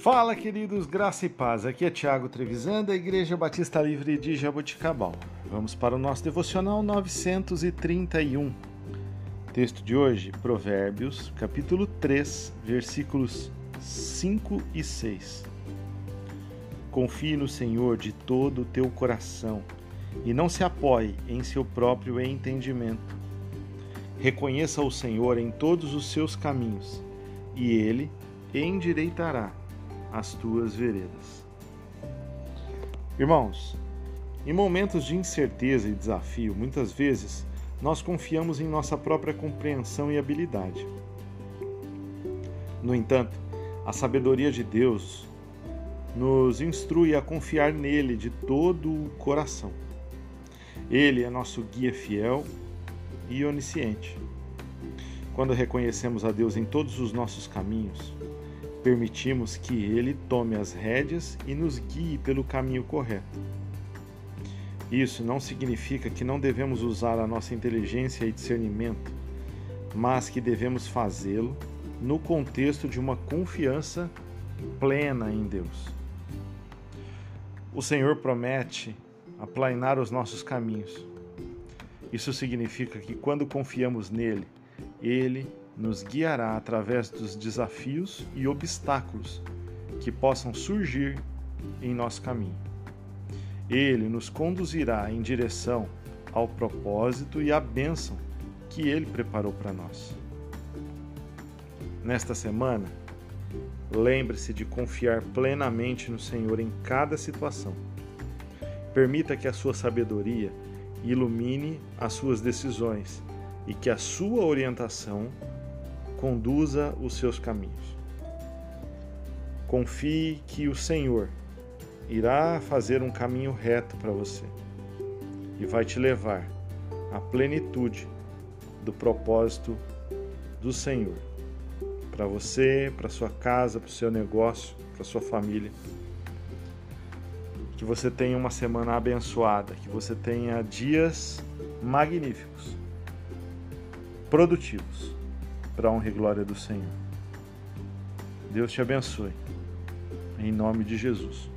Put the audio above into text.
Fala, queridos, graça e paz. Aqui é Tiago Trevisan, da Igreja Batista Livre de Jaboticabal. Vamos para o nosso devocional 931. Texto de hoje, Provérbios, capítulo 3, versículos 5 e 6. Confie no Senhor de todo o teu coração e não se apoie em seu próprio entendimento. Reconheça o Senhor em todos os seus caminhos e ele endireitará as tuas veredas. Irmãos, em momentos de incerteza e desafio, muitas vezes nós confiamos em nossa própria compreensão e habilidade. No entanto, a sabedoria de Deus nos instrui a confiar nele de todo o coração. Ele é nosso guia fiel e onisciente. Quando reconhecemos a Deus em todos os nossos caminhos, permitimos que Ele tome as rédeas e nos guie pelo caminho correto. Isso não significa que não devemos usar a nossa inteligência e discernimento, mas que devemos fazê-lo no contexto de uma confiança plena em Deus. O Senhor promete aplainar os nossos caminhos. Isso significa que quando confiamos nele, ele nos guiará através dos desafios e obstáculos que possam surgir em nosso caminho. Ele nos conduzirá em direção ao propósito e à bênção que ele preparou para nós. Nesta semana, lembre-se de confiar plenamente no Senhor em cada situação. Permita que a sua sabedoria ilumine as suas decisões e que a sua orientação conduza os seus caminhos. Confie que o Senhor irá fazer um caminho reto para você e vai te levar à plenitude do propósito do Senhor para você, para sua casa, para o seu negócio, para sua família. Que você tenha uma semana abençoada, que você tenha dias magníficos, produtivos para a honra e glória do Senhor. Deus te abençoe. Em nome de Jesus.